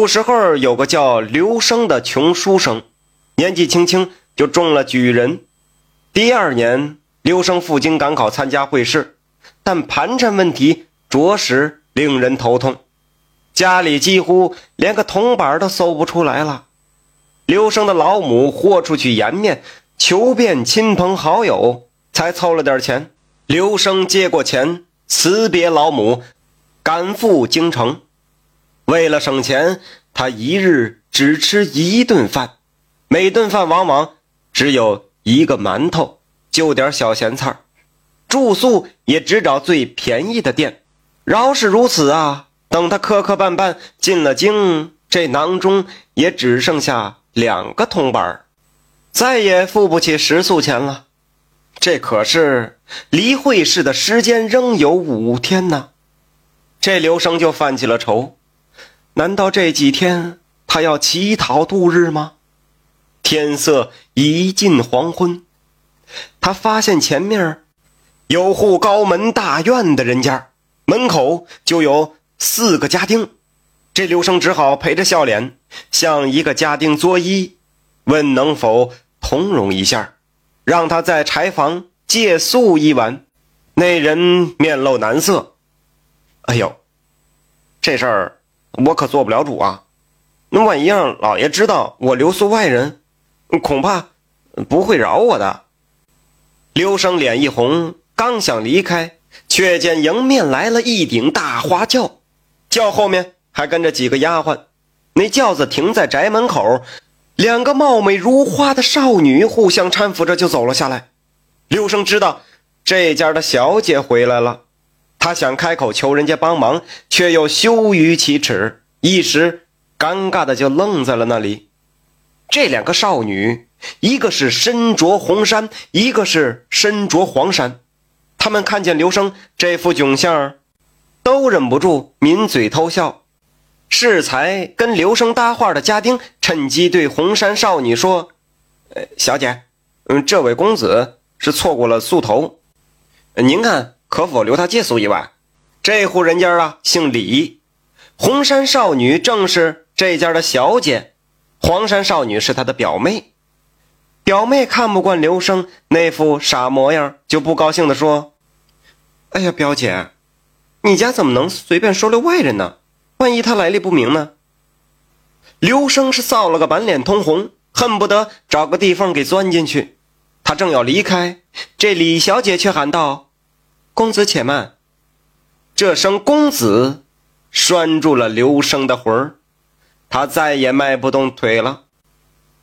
古时候有个叫刘生的穷书生，年纪轻轻就中了举人。第二年，刘生赴京赶考参加会试，但盘缠问题着实令人头痛，家里几乎连个铜板都搜不出来了。刘生的老母豁出去颜面，求遍亲朋好友，才凑了点钱。刘生接过钱，辞别老母，赶赴京城。为了省钱，他一日只吃一顿饭，每顿饭往往只有一个馒头，就点小咸菜住宿也只找最便宜的店。饶是如此啊，等他磕磕绊绊进了京，这囊中也只剩下两个铜板再也付不起食宿钱了。这可是离会试的时间仍有五天呢，这刘生就犯起了愁。难道这几天他要乞讨度日吗？天色已近黄昏，他发现前面有户高门大院的人家，门口就有四个家丁。这刘生只好陪着笑脸向一个家丁作揖，问能否通融一下，让他在柴房借宿一晚。那人面露难色：“哎呦，这事儿……”我可做不了主啊！那万一让老爷知道我留宿外人，恐怕不会饶我的。刘生脸一红，刚想离开，却见迎面来了一顶大花轿，轿后面还跟着几个丫鬟。那轿子停在宅门口，两个貌美如花的少女互相搀扶着就走了下来。刘生知道这家的小姐回来了。他想开口求人家帮忙，却又羞于启齿，一时尴尬的就愣在了那里。这两个少女，一个是身着红衫，一个是身着黄衫。他们看见刘生这副窘相，都忍不住抿嘴偷笑。适才跟刘生搭话的家丁趁机对红衫少女说：“呃，小姐，嗯，这位公子是错过了宿头，您看。”可否留他借宿一晚？这户人家啊，姓李，红衫少女正是这家的小姐，黄衫少女是他的表妹。表妹看不惯刘生那副傻模样，就不高兴地说：“哎呀，表姐，你家怎么能随便收留外人呢？万一他来历不明呢？”刘生是臊了个满脸通红，恨不得找个地缝给钻进去。他正要离开，这李小姐却喊道。公子且慢，这声“公子”拴住了刘生的魂儿，他再也迈不动腿了。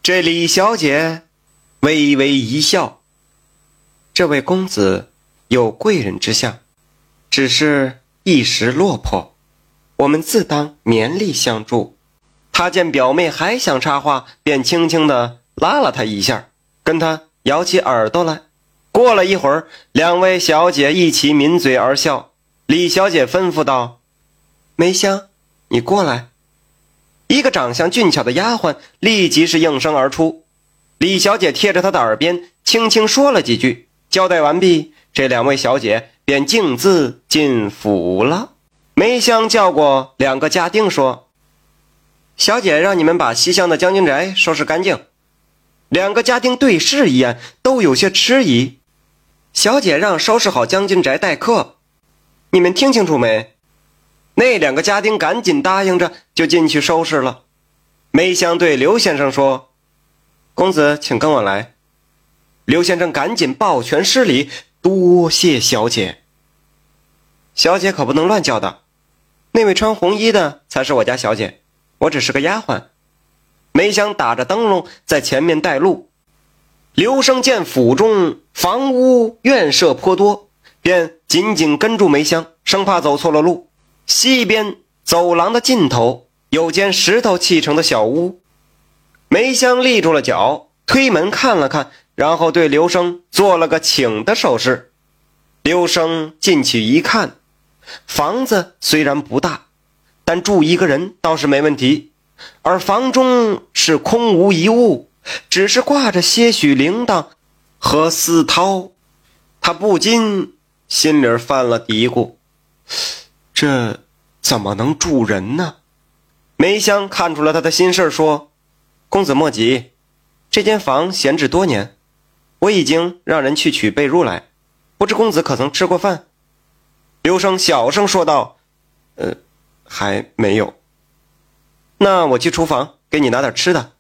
这李小姐微微一笑：“这位公子有贵人之相，只是一时落魄，我们自当勉力相助。”他见表妹还想插话，便轻轻地拉了她一下，跟她摇起耳朵来。过了一会儿，两位小姐一起抿嘴而笑。李小姐吩咐道：“梅香，你过来。”一个长相俊俏的丫鬟立即是应声而出。李小姐贴着她的耳边轻轻说了几句，交代完毕，这两位小姐便径自进府了。梅香叫过两个家丁说：“小姐让你们把西厢的将军宅收拾干净。”两个家丁对视一眼，都有些迟疑。小姐让收拾好将军宅待客，你们听清楚没？那两个家丁赶紧答应着，就进去收拾了。梅香对刘先生说：“公子，请跟我来。”刘先生赶紧抱拳施礼：“多谢小姐。”小姐可不能乱叫的，那位穿红衣的才是我家小姐，我只是个丫鬟。梅香打着灯笼在前面带路。刘生见府中房屋院舍颇多，便紧紧跟住梅香，生怕走错了路。西边走廊的尽头有间石头砌成的小屋，梅香立住了脚，推门看了看，然后对刘生做了个请的手势。刘生进去一看，房子虽然不大，但住一个人倒是没问题，而房中是空无一物。只是挂着些许铃铛和丝绦，他不禁心里犯了嘀咕：这怎么能住人呢？梅香看出了他的心事，说：“公子莫急，这间房闲置多年，我已经让人去取被褥来，不知公子可曾吃过饭？”刘生小声说道：“呃，还没有。那我去厨房给你拿点吃的。”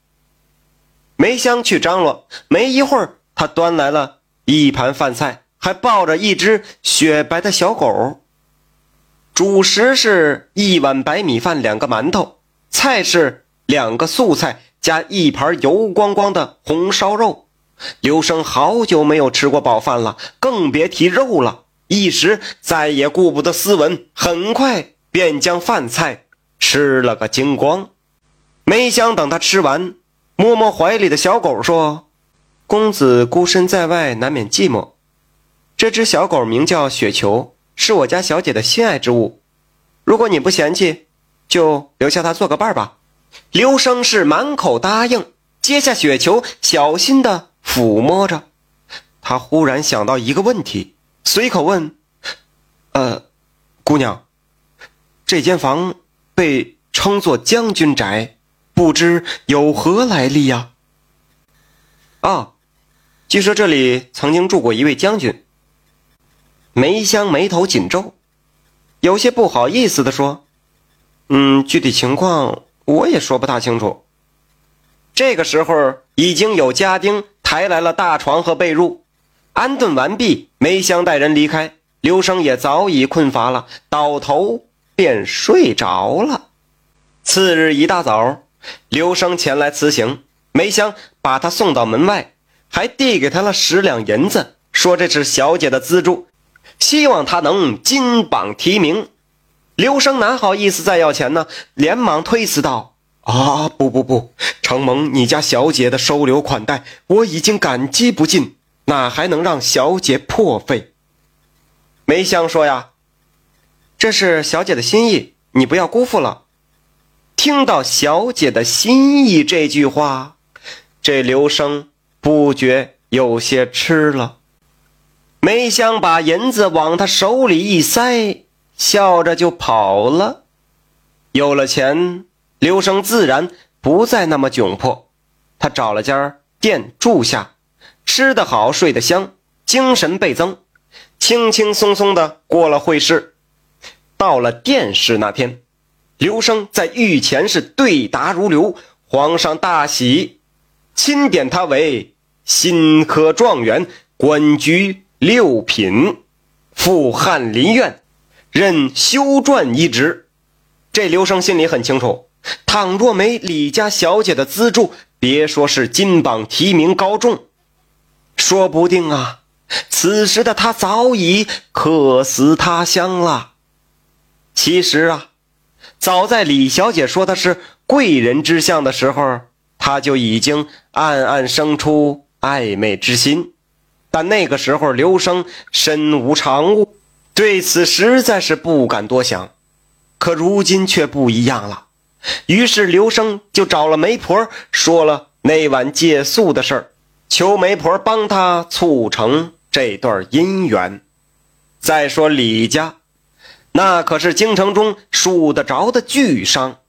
梅香去张罗，没一会儿，他端来了一盘饭菜，还抱着一只雪白的小狗。主食是一碗白米饭，两个馒头。菜是两个素菜加一盘油光光的红烧肉。刘生好久没有吃过饱饭了，更别提肉了。一时再也顾不得斯文，很快便将饭菜吃了个精光。梅香等他吃完，摸摸怀里的小狗说：“公子孤身在外，难免寂寞。这只小狗名叫雪球，是我家小姐的心爱之物。如果你不嫌弃。”就留下它做个伴吧。刘生是满口答应，接下雪球，小心的抚摸着。他忽然想到一个问题，随口问：“呃，姑娘，这间房被称作将军宅，不知有何来历呀？”啊，据说这里曾经住过一位将军。梅香眉头紧皱，有些不好意思的说。嗯，具体情况我也说不大清楚。这个时候，已经有家丁抬来了大床和被褥，安顿完毕，梅香带人离开。刘生也早已困乏了，倒头便睡着了。次日一大早，刘生前来辞行，梅香把他送到门外，还递给他了十两银子，说这是小姐的资助，希望他能金榜题名。刘生哪好意思再要钱呢？连忙推辞道：“啊，不不不，承蒙你家小姐的收留款待，我已经感激不尽，哪还能让小姐破费？”梅香说：“呀，这是小姐的心意，你不要辜负了。”听到“小姐的心意”这句话，这刘生不觉有些吃了。梅香把银子往他手里一塞。笑着就跑了。有了钱，刘生自然不再那么窘迫。他找了家店住下，吃得好，睡得香，精神倍增，轻轻松松的过了会试。到了殿试那天，刘生在御前是对答如流，皇上大喜，钦点他为新科状元，官居六品，赴翰林院。任修撰一职，这刘生心里很清楚。倘若没李家小姐的资助，别说是金榜题名高中，说不定啊，此时的他早已客死他乡了。其实啊，早在李小姐说他是贵人之相的时候，他就已经暗暗生出暧昧之心。但那个时候，刘生身无长物。对此实在是不敢多想，可如今却不一样了。于是刘生就找了媒婆，说了那晚借宿的事儿，求媒婆帮他促成这段姻缘。再说李家，那可是京城中数得着的巨商，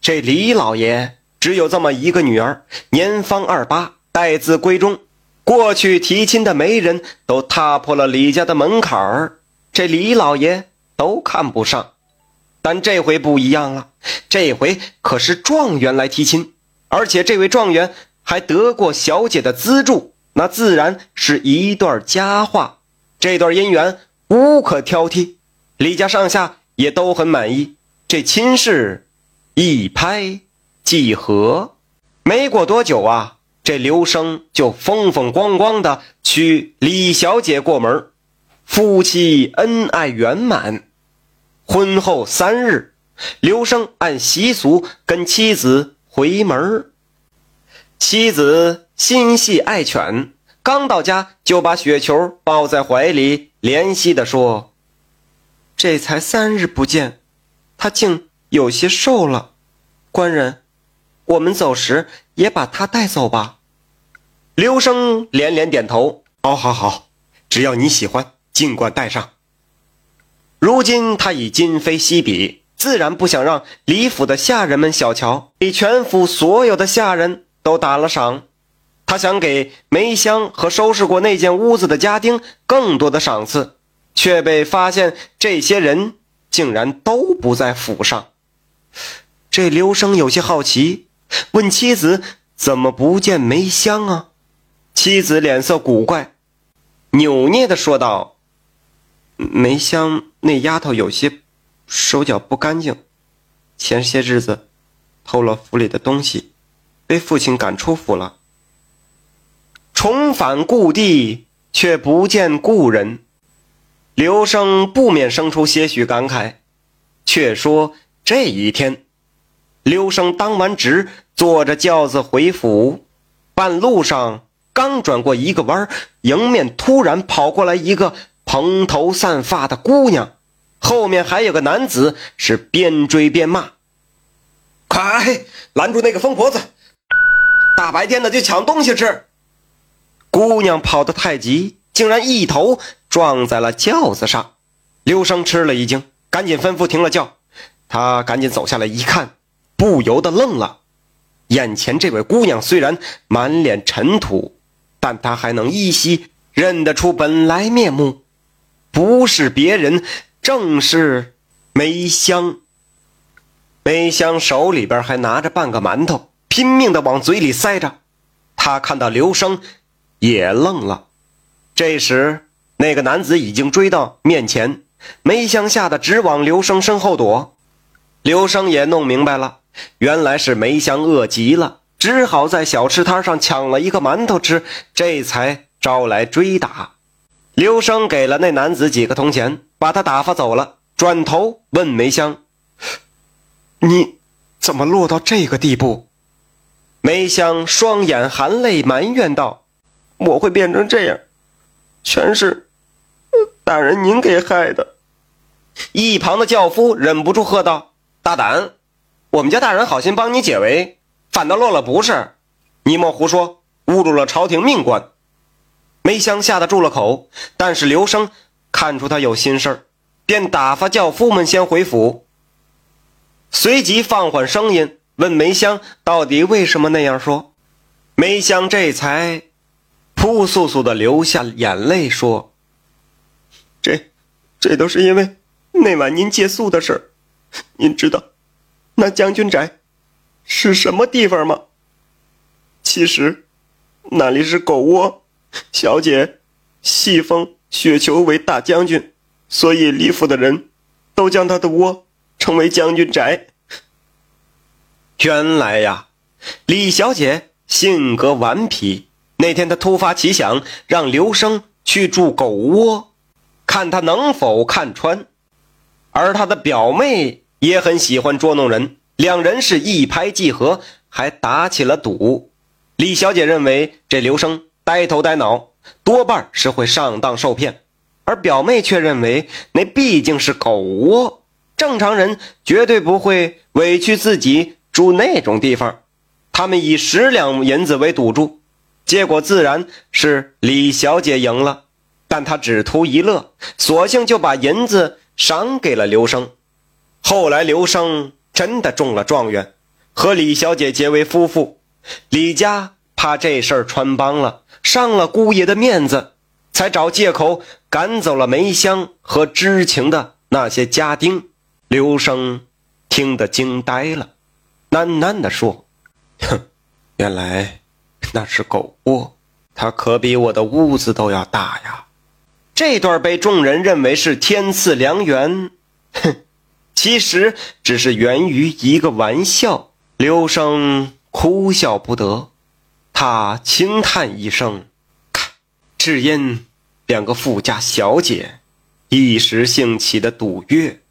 这李老爷只有这么一个女儿，年方二八，待字闺中。过去提亲的媒人都踏破了李家的门槛儿。这李老爷都看不上，但这回不一样了，这回可是状元来提亲，而且这位状元还得过小姐的资助，那自然是一段佳话。这段姻缘无可挑剔，李家上下也都很满意。这亲事一拍即合，没过多久啊，这刘生就风风光光的娶李小姐过门。夫妻恩爱圆满，婚后三日，刘生按习俗跟妻子回门妻子心系爱犬，刚到家就把雪球抱在怀里，怜惜地说：“这才三日不见，他竟有些瘦了。官人，我们走时也把他带走吧。”刘生连连点头：“好，好，好，只要你喜欢。”尽管带上。如今他已今非昔比，自然不想让李府的下人们小瞧，给全府所有的下人都打了赏。他想给梅香和收拾过那间屋子的家丁更多的赏赐，却被发现这些人竟然都不在府上。这刘生有些好奇，问妻子：“怎么不见梅香啊？”妻子脸色古怪，扭捏的说道：“梅香那丫头有些手脚不干净，前些日子偷了府里的东西，被父亲赶出府了。”重返故地，却不见故人，刘生不免生出些许感慨。却说这一天，刘生当完职，坐着轿子回府，半路上刚转过一个弯，迎面突然跑过来一个蓬头散发的姑娘，后面还有个男子，是边追边骂：“快拦住那个疯婆子！大白天的就抢东西吃！”姑娘跑得太急，竟然一头撞在了轿子上。刘生吃了一惊，赶紧吩咐停了轿。他赶紧走下来一看，不由得愣了。眼前这位姑娘虽然满脸尘土，但她还能依稀认得出本来面目，不是别人，正是梅香。梅香手里边还拿着半个馒头，拼命的往嘴里塞着。他看到刘生。也愣了。这时，那个男子已经追到面前，梅香吓得直往刘生身后躲。刘生也弄明白了，原来是梅香饿极了，只好在小吃摊上抢了一个馒头吃，这才招来追打。刘生给了那男子几个铜钱，把他打发走了，转头问梅香：“你怎么落到这个地步？”梅香双眼含泪，埋怨道。我会变成这样，全是大人您给害的。一旁的轿夫忍不住喝道：“大胆！我们家大人好心帮你解围，反倒落了不是？你莫胡说，侮辱了朝廷命官。”梅香吓得住了口，但是刘生看出他有心事儿，便打发轿夫们先回府，随即放缓声音问梅香到底为什么那样说。梅香这才。扑簌簌的流下眼泪，说：“这，都是因为那晚您借宿的事您知道，那将军宅是什么地方吗？其实，那里是狗窝。小姐戏封雪球为大将军，所以李府的人都将他的窝称为将军宅。原来呀，李小姐性格顽皮。”那天她突发奇想，让刘生去住狗窝，看他能否看穿。而他的表妹也很喜欢捉弄人，两人是一拍即合，还打起了赌。李小姐认为这刘生呆头呆脑，多半是会上当受骗，而表妹却认为那毕竟是狗窝，正常人绝对不会委屈自己住那种地方。他们以十两银子为赌注。结果自然是李小姐赢了，但他只图一乐，索性就把银子赏给了刘生。后来刘生真的中了状元，和李小姐结为夫妇。李家怕这事儿穿帮了，伤了姑爷的面子，才找借口赶走了梅香和知情的那些家丁。刘生听得惊呆了，喃喃地说：“哼，原来……”那是狗窝，它可比我的屋子都要大呀！这段被众人认为是天赐良缘，哼，其实只是源于一个玩笑。刘生哭笑不得，他轻叹一声：“只因两个富家小姐一时兴起的赌约，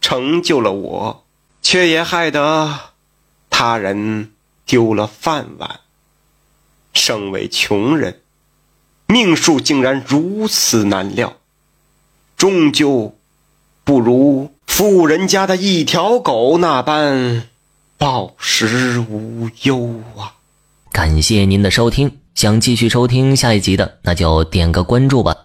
成就了我，却也害得他人丢了饭碗。”身为穷人，命数竟然如此难料，终究不如富人家的一条狗那般报食无忧啊！感谢您的收听，想继续收听下一集的，那就点个关注吧。